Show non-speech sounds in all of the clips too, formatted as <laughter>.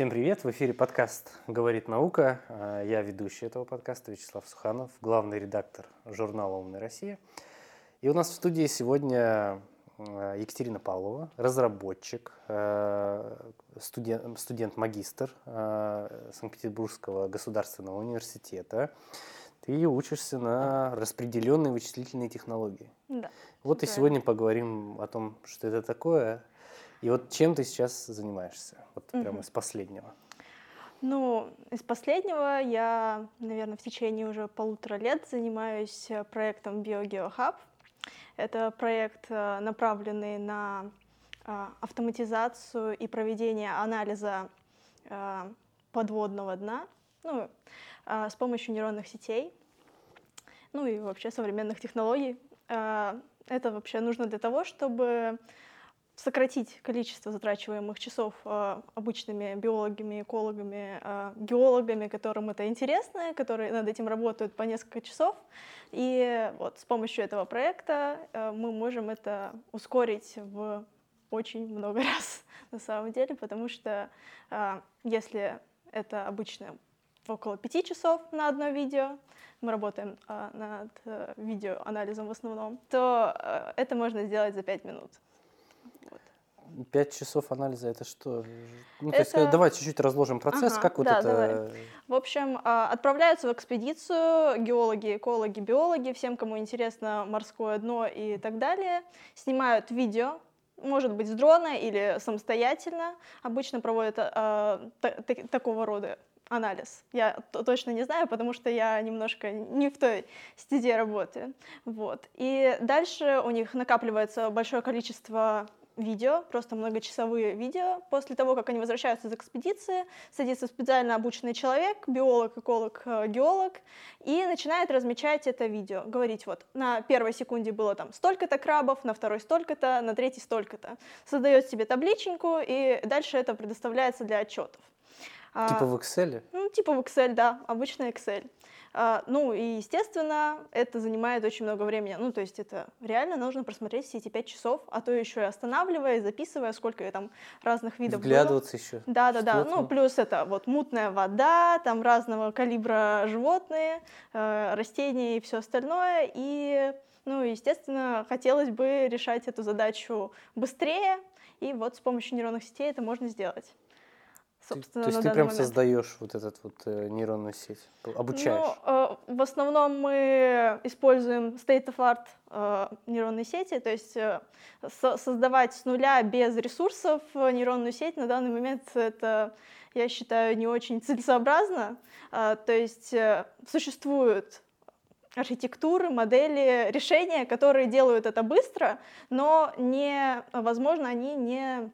Всем привет! В эфире подкаст «Говорит наука». А, я ведущий этого подкаста Вячеслав Суханов, главный редактор журнала «Умная Россия». И у нас в студии сегодня а, Екатерина Павлова, разработчик, а, студент, студент-магистр Санкт-Петербургского государственного университета. Ты учишься на распределенные вычислительные технологии. Да. Вот и сегодня поговорим о том, что это такое, и вот чем ты сейчас занимаешься? Вот угу. прямо из последнего. Ну, из последнего я, наверное, в течение уже полутора лет занимаюсь э, проектом BioGeoHub. Это проект, э, направленный на э, автоматизацию и проведение анализа подводного дна ну, с помощью нейронных сетей, ну и вообще современных технологий. Это вообще нужно для того, чтобы сократить количество затрачиваемых часов э, обычными биологами, экологами, э, геологами, которым это интересно, которые над этим работают по несколько часов. И вот с помощью этого проекта э, мы можем это ускорить в очень много <laughs> раз на самом деле, потому что э, если это обычно около пяти часов на одно видео, мы работаем э, над э, видеоанализом в основном, то э, это можно сделать за пять минут. Пять часов анализа это что? Ну, это... то есть, давай чуть-чуть разложим процесс, ага, как вот да, это. Давай. В общем, а, отправляются в экспедицию геологи, экологи, биологи, всем, кому интересно морское дно и так далее, снимают видео, может быть, с дрона или самостоятельно. Обычно проводят а, такого рода анализ. Я точно не знаю, потому что я немножко не в той стезе работаю. Вот. И дальше у них накапливается большое количество видео, просто многочасовые видео. После того, как они возвращаются из экспедиции, садится специально обученный человек, биолог, эколог, э, геолог, и начинает размечать это видео. Говорить, вот, на первой секунде было там столько-то крабов, на второй столько-то, на третьей столько-то. Создает себе табличеньку, и дальше это предоставляется для отчетов. А, типа в Excel? Ну, типа в Excel, да, обычный Excel. А, ну и, естественно, это занимает очень много времени. Ну, то есть это реально нужно просмотреть все эти пять часов, а то еще и останавливая, записывая, сколько там разных видов Вглядываться было. еще. Да, да, да. Ну, плюс это вот мутная вода, там разного калибра животные, э, растения и все остальное. И, ну, естественно, хотелось бы решать эту задачу быстрее, и вот с помощью нейронных сетей это можно сделать собственно, То есть ты прям момент. создаешь вот этот вот э, нейронную сеть, обучаешь? Ну, э, в основном мы используем state-of-art э, нейронные сети, то есть э, со создавать с нуля без ресурсов нейронную сеть на данный момент это, я считаю, не очень целесообразно. Э, то есть э, существуют архитектуры, модели, решения, которые делают это быстро, но возможно, они не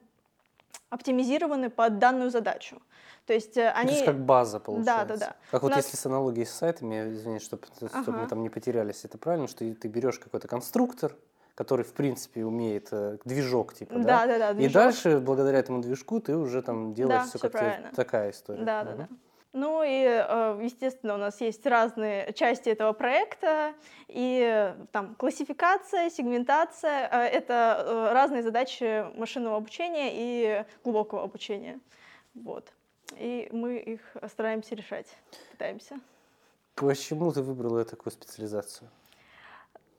оптимизированы под данную задачу. То есть э, они... То есть как база получается. Да, да, да. Как вот нас... если с аналогией с сайтами, извини, чтобы, ага. чтобы мы там не потерялись, это правильно, что ты берешь какой-то конструктор, который, в принципе, умеет э, движок, типа, да? Да, да, да. Движок. И дальше, благодаря этому движку, ты уже там делаешь да, все, все как такая история. Да, угу. да, да. Ну и, э, естественно, у нас есть разные части этого проекта, и там классификация, сегментация э, — это э, разные задачи машинного обучения и глубокого обучения. Вот. И мы их стараемся решать, пытаемся. Почему ты выбрала такую специализацию?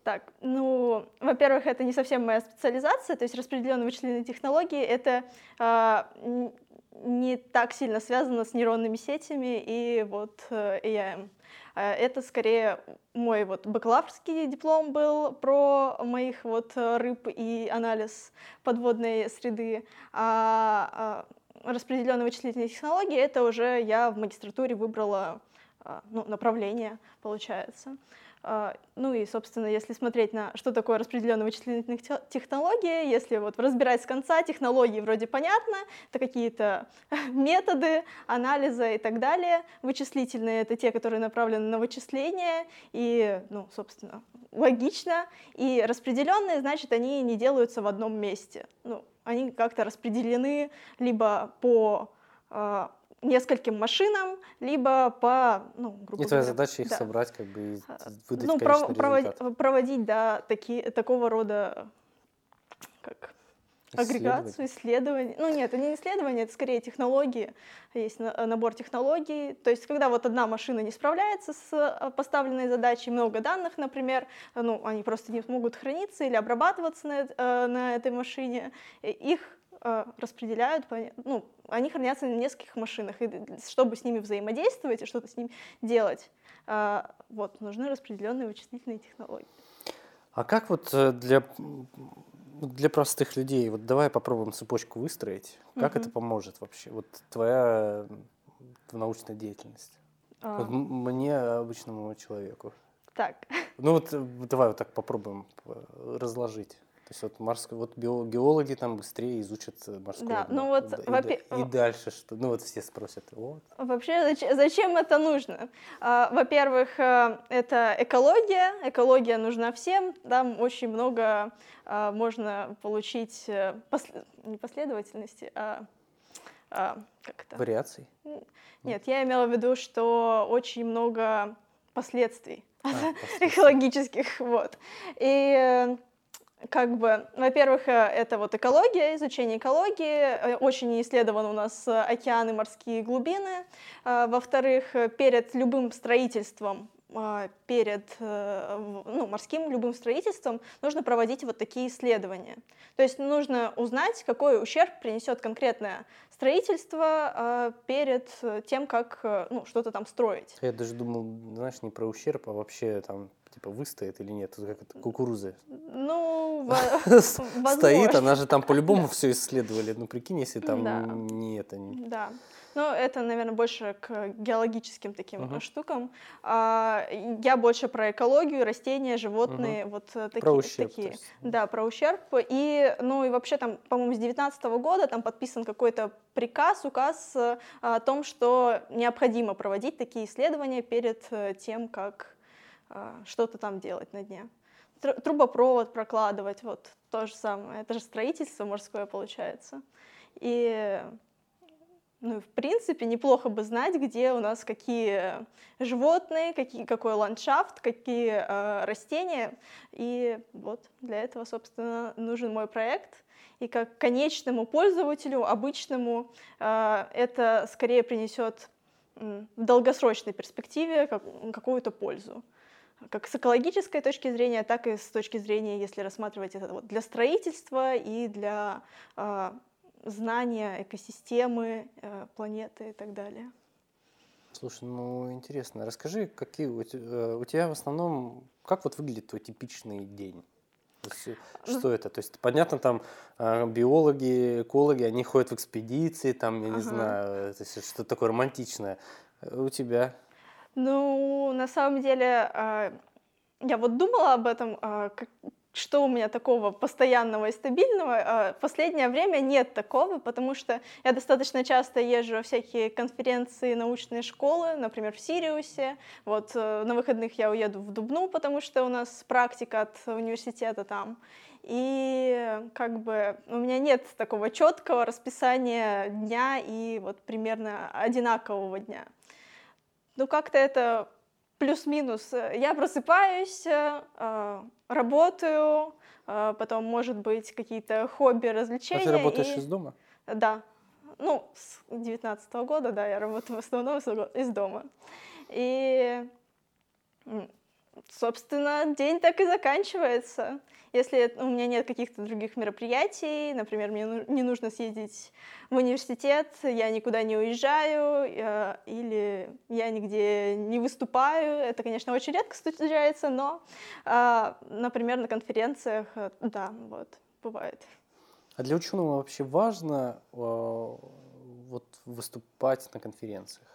Так, ну, во-первых, это не совсем моя специализация, то есть распределенные вычислительные технологии — это э, не так сильно связано с нейронными сетями и вот э, AI. А это скорее мой вот бакалаврский диплом был про моих вот рыб и анализ подводной среды, а, а распределенные вычислительные технологии это уже я в магистратуре выбрала ну, направление, получается. А, ну и, собственно, если смотреть на что такое распределенные вычислительные технологии, если вот разбирать с конца, технологии вроде понятно, это какие-то <laughs> методы анализа и так далее. Вычислительные — это те, которые направлены на вычисление, и, ну, собственно, логично. И распределенные, значит, они не делаются в одном месте. Ну, они как-то распределены либо по а, нескольким машинам, либо по, ну, грубо И твоя задача их да. собрать, как бы, и а, выдать ну, пров- проводить, проводить, да, такие, такого рода, как агрегацию, исследования. Ну нет, это не исследования, это скорее технологии. Есть набор технологий. То есть, когда вот одна машина не справляется с э, поставленной задачей, много данных, например, ну, они просто не смогут храниться или обрабатываться на, э, на этой машине, их э, распределяют, ну, они хранятся на нескольких машинах, и чтобы с ними взаимодействовать и что-то с ними делать, вот, нужны распределенные вычислительные технологии. А как вот для для простых людей, вот давай попробуем цепочку выстроить. Как угу. это поможет вообще? Вот твоя научная деятельность. А. Вот мне, обычному человеку. Так. Ну вот давай вот так попробуем э, разложить. То есть вот, морск... вот геологи там быстрее изучат э, морское да, дно. Ну вот, и, и, и дальше что? Ну вот все спросят. Вот. Вообще зачем, зачем это нужно? А, во-первых, э, это экология. Экология нужна всем. Там очень много а, можно получить э, посл... не последовательности, а, а как это? Вариаций? Нет, я имела в виду, что очень много последствий а, экологических, вот. И как бы, во-первых, э, это вот экология, изучение экологии, э, очень исследован у нас э, океаны, морские глубины. Во-вторых, перед любым строительством перед ну, морским любым строительством нужно проводить вот такие исследования. То есть нужно узнать, какой ущерб принесет конкретное строительство перед тем, как ну, что-то там строить. Я даже думал, знаешь, не про ущерб, а вообще там типа выстоит или нет? Как это, кукурузы. Ну, <laughs> Стоит, она же там по-любому все исследовали. Ну, прикинь, если там не это. Да. Ну, это, наверное, больше к геологическим таким uh-huh. штукам. А, я больше про экологию, растения, животные, uh-huh. вот такие. Про ущерб. Такие. Есть. Да, про ущерб. И, ну, и вообще там, по-моему, с 2019 года там подписан какой-то приказ, указ о том, что необходимо проводить такие исследования перед э, тем, как а, что-то там делать на дне. Трубопровод прокладывать, вот то же самое. Это же строительство морское получается. И ну, в принципе, неплохо бы знать, где у нас какие животные, какие, какой ландшафт, какие э, растения. И вот для этого, собственно, нужен мой проект. И как конечному пользователю, обычному, э, это скорее принесет в долгосрочной перспективе какую-то пользу как с экологической точки зрения, так и с точки зрения, если рассматривать это вот для строительства и для э, знания экосистемы, э, планеты и так далее. Слушай, ну интересно, расскажи, какие у тебя, э, у тебя в основном, как вот выглядит твой типичный день? Есть, э, что это? То есть, понятно, там биологи, экологи, они ходят в экспедиции, там, я не ага. знаю, что-то такое романтичное. У тебя? Ну, на самом деле, я вот думала об этом, что у меня такого постоянного и стабильного. А, в последнее время нет такого, потому что я достаточно часто езжу во всякие конференции, научные школы, например, в Сириусе. Вот э, на выходных я уеду в Дубну, потому что у нас практика от университета там. И как бы у меня нет такого четкого расписания дня и вот примерно одинакового дня. Ну, как-то это плюс-минус. Я просыпаюсь, э, работаю, э, потом, может быть, какие-то хобби, развлечения. А ты работаешь и... из дома? Да. Ну, с 19 -го года, да, я работаю в основном из дома. И, собственно, день так и заканчивается. Если у меня нет каких-то других мероприятий, например, мне не нужно съездить в университет, я никуда не уезжаю, или я нигде не выступаю, это, конечно, очень редко случается, но, а, например, на конференциях, э, да, вот, бывает. А для ученого вообще важно вот, выступать на конференциях?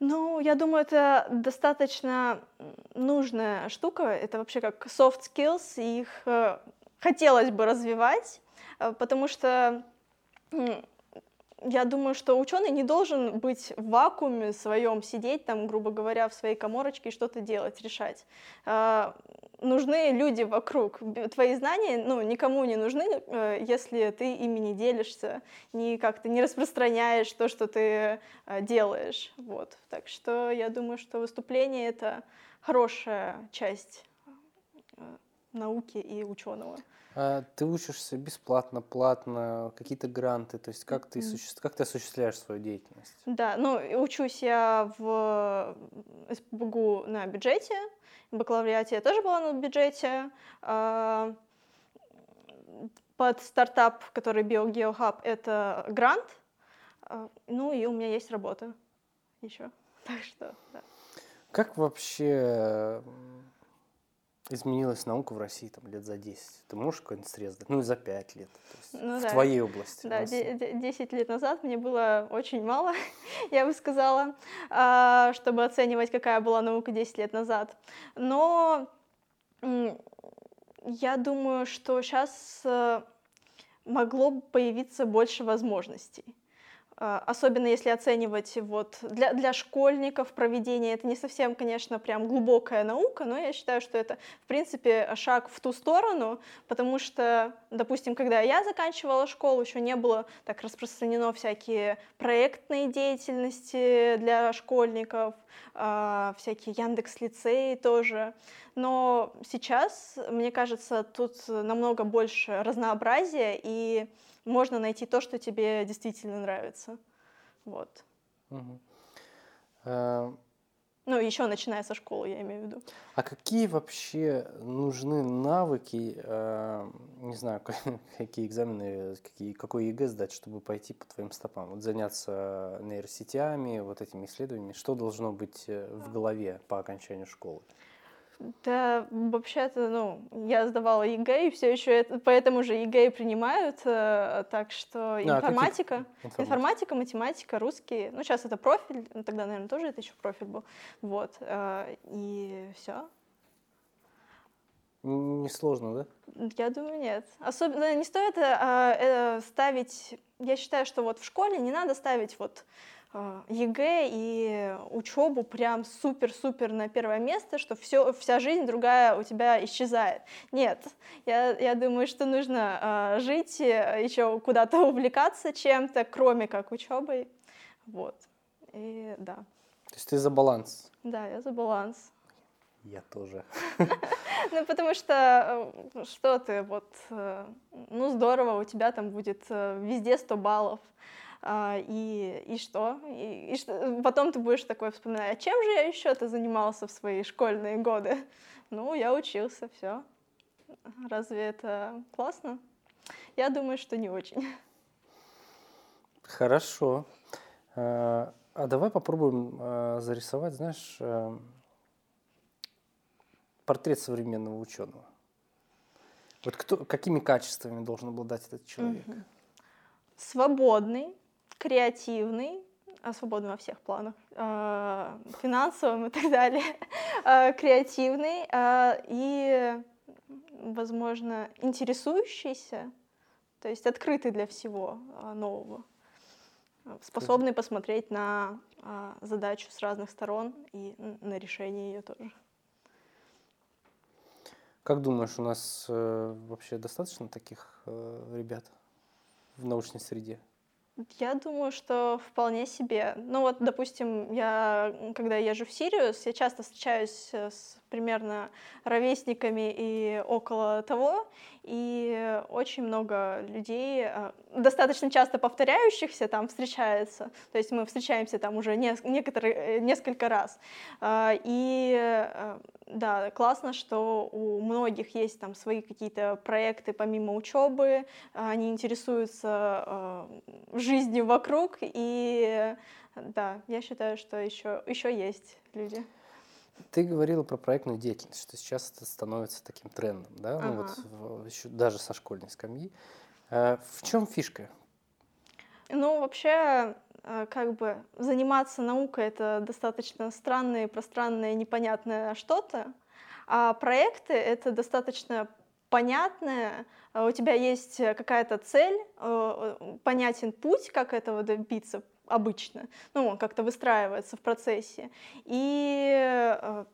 Ну, я думаю, это достаточно нужная штука. Это вообще как soft skills, и их э, хотелось бы развивать, э, потому что я думаю, что ученый не должен быть в вакууме своем, сидеть там, грубо говоря, в своей коморочке и что-то делать, решать. Нужны люди вокруг. Твои знания ну, никому не нужны, э, если ты ими не делишься, не как-то не распространяешь то, что ты э, делаешь. Вот. Так что я думаю, что выступление — это хорошая часть э, науки и ученого. А ты учишься бесплатно, платно, какие-то гранты, то есть как ты, суще... как ты осуществляешь свою деятельность? Да, ну учусь я в СПБГУ на бюджете, в бакалавриате я тоже была на бюджете. А, под стартап, который BioGeoHub, это грант, а, ну и у меня есть работа еще, <laughs> так что, да. Как вообще изменилась наука в России там, лет за 10? Ты можешь какой-нибудь срез дать? Ну, и за 5 лет, ну, в да. твоей области. Да, 10 лет назад мне было очень мало, <laughs> я бы сказала, а, чтобы оценивать, какая была наука 10 лет назад. Но я думаю, что сейчас э, могло появиться больше возможностей. А, особенно если оценивать вот для, для школьников проведение, это не совсем, конечно, прям глубокая наука, но я считаю, что это, в принципе, шаг в ту сторону, потому что, допустим, когда я заканчивала школу, еще не было так распространено всякие проектные деятельности для школьников, а, всякие Яндекс-лицеи тоже, но сейчас, мне кажется, тут намного больше разнообразия, и можно найти то, что тебе действительно нравится. Вот. Угу. А... Ну, еще начиная со школы, я имею в виду. А какие вообще нужны навыки, э, не знаю, <laughs> какие экзамены, какие, какой ЕГЭ сдать, чтобы пойти по твоим стопам? Вот заняться нейросетями, вот этими исследованиями. Что должно быть э, в голове по окончанию школы? Да, вообще-то, ну, я сдавала ЕГЭ, и все еще это, по этому же ЕГЭ принимают, э, так что а, информатика, а информатика, математика, русский, ну, сейчас это профиль, ну, тогда, наверное, тоже это еще профиль был, вот, э, и все. Не сложно, да? Я думаю, нет. Особенно не стоит а, э, ставить, я считаю, что вот в школе не надо ставить вот ЕГЭ и учебу прям супер-супер на первое место, что все, вся жизнь другая у тебя исчезает. Нет, я, я думаю, что нужно э, жить, еще куда-то увлекаться чем-то, кроме как учебой. Вот. И да. То есть ты за баланс? Да, я за баланс. Я тоже. <laughs> Ну, потому что э, что ты, вот, э, ну, здорово, у тебя там будет э, везде 100 баллов. А, и, и что? И, и что? Потом ты будешь такой вспоминать, а чем же я еще-то занимался в свои школьные годы? <laughs> Ну, я учился, все. Разве это классно? Я думаю, что не очень. <laughs> Хорошо. А, а давай попробуем а, зарисовать, знаешь, портрет современного ученого. Вот кто, какими качествами должен обладать этот человек? Свободный, креативный, а свободный во всех планах, э, финансовым и так далее, э, <laughs> креативный э, и, возможно, интересующийся, то есть открытый для всего нового, способный посмотреть на задачу с разных сторон и на решение ее тоже. Как думаешь, у нас вообще достаточно таких ребят в научной среде? Я думаю, что вполне себе. Ну вот, допустим, я, когда езжу в Сириус, я часто встречаюсь с примерно ровесниками и около того, и очень много людей, э, достаточно часто повторяющихся там встречается, то есть мы встречаемся там уже некоторые, э, несколько раз. А, и э, да, классно, что у многих есть там свои какие-то проекты помимо учебы, они интересуются жизнью вокруг, и да, я считаю, что еще, еще есть люди. Ты говорила про проектную деятельность, что сейчас это становится таким трендом, да, ага. ну вот еще даже со школьной скамьи. А в чем фишка? Ну, вообще, э, как бы заниматься наукой это достаточно странное, пространное, непонятное что-то, а проекты это достаточно понятное, у тебя есть какая-то цель, э, понятен путь, как этого добиться, обычно. Ну, он как-то выстраивается в процессе. И э,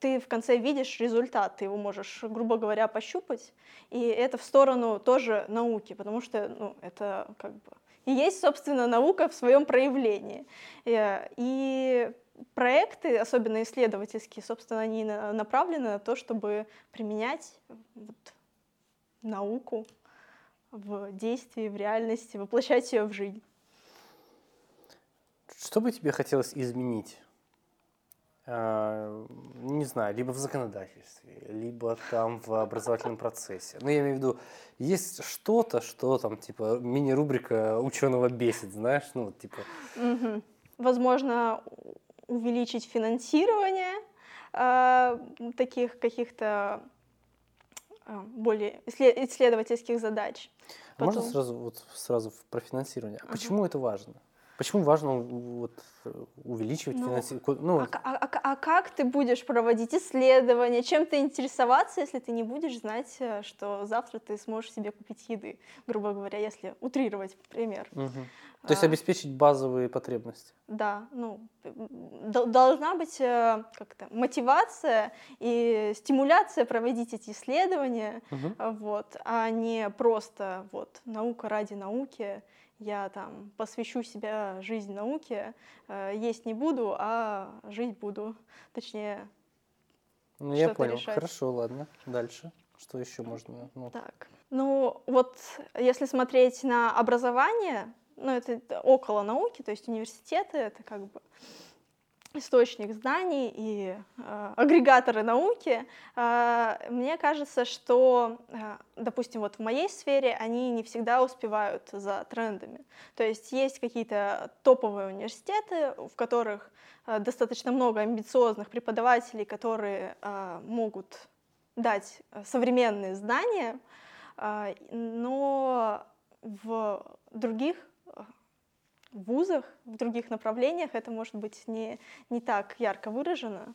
ты в конце видишь результат, ты его можешь, грубо говоря, пощупать, и это в сторону тоже науки, потому что ну, это как бы и есть, собственно, наука в своем проявлении. Э, и проекты, особенно исследовательские, собственно, они направлены на то, чтобы применять вот, науку в действии, в реальности, воплощать ее в жизнь. Что бы тебе хотелось изменить? А, не знаю, либо в законодательстве, либо там в образовательном процессе. Ну, я имею в виду, есть что-то, что там, типа, мини-рубрика ученого бесит, знаешь, ну, типа... Угу. Возможно, увеличить финансирование э, таких каких-то э, более исследовательских задач. Потом... Можно сразу вот сразу про финансирование? А ага. почему это важно? Почему важно вот, увеличивать ну, финансирование? Ну, а, а, а, а как ты будешь проводить исследования? Чем ты интересоваться, если ты не будешь знать, э, что завтра ты сможешь себе купить еды, грубо говоря, если утрировать пример. Угу. То есть а, обеспечить базовые потребности. Да, ну должна быть э, как-то мотивация и стимуляция проводить эти исследования, угу. вот, а не просто вот наука ради науки я там посвящу себя жизнь науке, э, есть не буду, а жить буду. Точнее, Ну, я понял. Решать. Хорошо, ладно. Дальше. Что еще можно? Ну. Так. Ну, вот если смотреть на образование, ну, это около науки, то есть университеты, это как бы источник знаний и э, агрегаторы науки, э, мне кажется, что, э, допустим, вот в моей сфере они не всегда успевают за трендами. То есть есть какие-то топовые университеты, в которых э, достаточно много амбициозных преподавателей, которые э, могут дать современные знания, э, но в других в вузах, в других направлениях это может быть не, не так ярко выражено.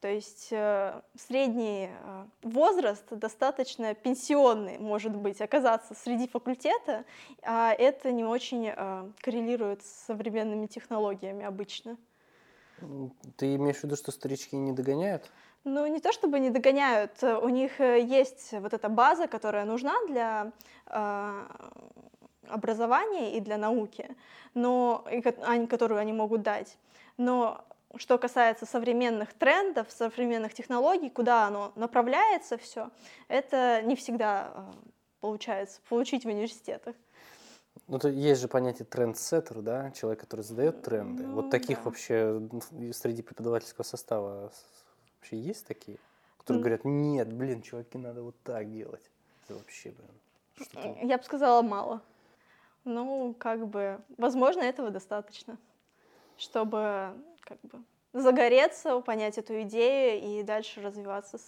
То есть э, средний э, возраст достаточно пенсионный может быть оказаться среди факультета, а это не очень э, коррелирует с современными технологиями обычно. Ты имеешь в виду, что старички не догоняют? Ну, не то чтобы не догоняют, у них э, есть вот эта база, которая нужна для э, образования и для науки, но, которую они могут дать. Но что касается современных трендов, современных технологий, куда оно направляется все, это не всегда э, получается получить в университетах. Ну, то есть же понятие трендсеттер, да, человек, который задает тренды. Ну, вот таких да. вообще среди преподавательского состава вообще есть такие, которые mm. говорят, нет, блин, чуваки, надо вот так делать. Это вообще, блин. Я бы сказала, мало. Ну, как бы, возможно, этого достаточно, чтобы как бы загореться, понять эту идею и дальше развиваться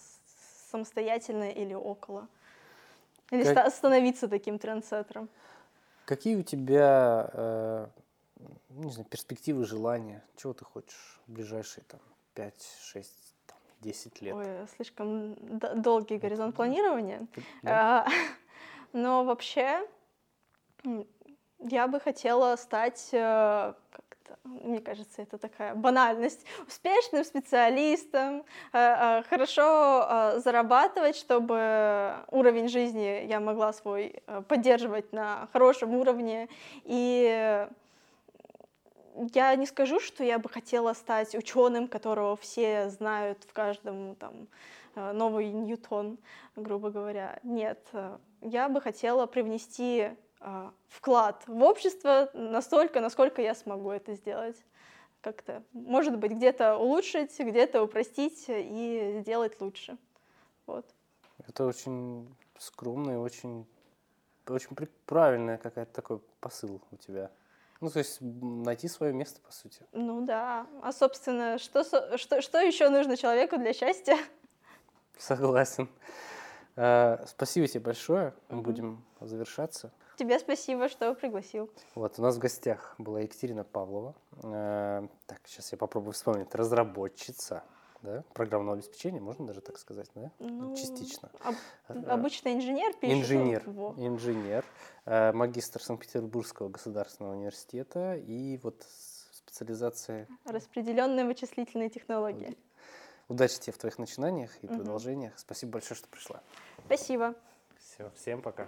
самостоятельно или около. Или как... становиться таким трендсеттером. Какие у тебя, э, не знаю, перспективы, желания? Чего ты хочешь в ближайшие там 5, 6, там, 10 лет? Ой, слишком долгий горизонт планирования. Да? А, <laughs> но вообще я бы хотела стать, э, мне кажется, это такая банальность, успешным специалистом, э, э, хорошо зарабатывать, чтобы уровень жизни я могла свой поддерживать на хорошем уровне. И я не скажу, что я бы хотела стать ученым, которого все знают в каждом там новый Ньютон, грубо говоря. Нет, я бы хотела привнести вклад в общество настолько, насколько я смогу это сделать. Как-то, может быть, где-то улучшить, где-то упростить и сделать лучше. Вот. Это очень скромный, очень, очень правильный какой-то такой посыл у тебя. Ну, то есть найти свое место, по сути. Ну да. А, собственно, что, что, что еще нужно человеку для счастья? Согласен. Э, спасибо тебе большое. Мы будем завершаться. Тебе спасибо, что пригласил. Вот, у нас в гостях была Екатерина Павлова. Э, так, сейчас я попробую вспомнить. Разработчица да? программного обеспечения, можно даже так сказать, да? Ну, Частично. Об, э, обычно инженер пишет. Инженер, его. инженер, э, магистр Санкт-Петербургского государственного университета и вот специализация... Распределенные вычислительные технологии. Удачи тебе в твоих начинаниях и угу. продолжениях. Спасибо большое, что пришла. Спасибо. Все, всем пока.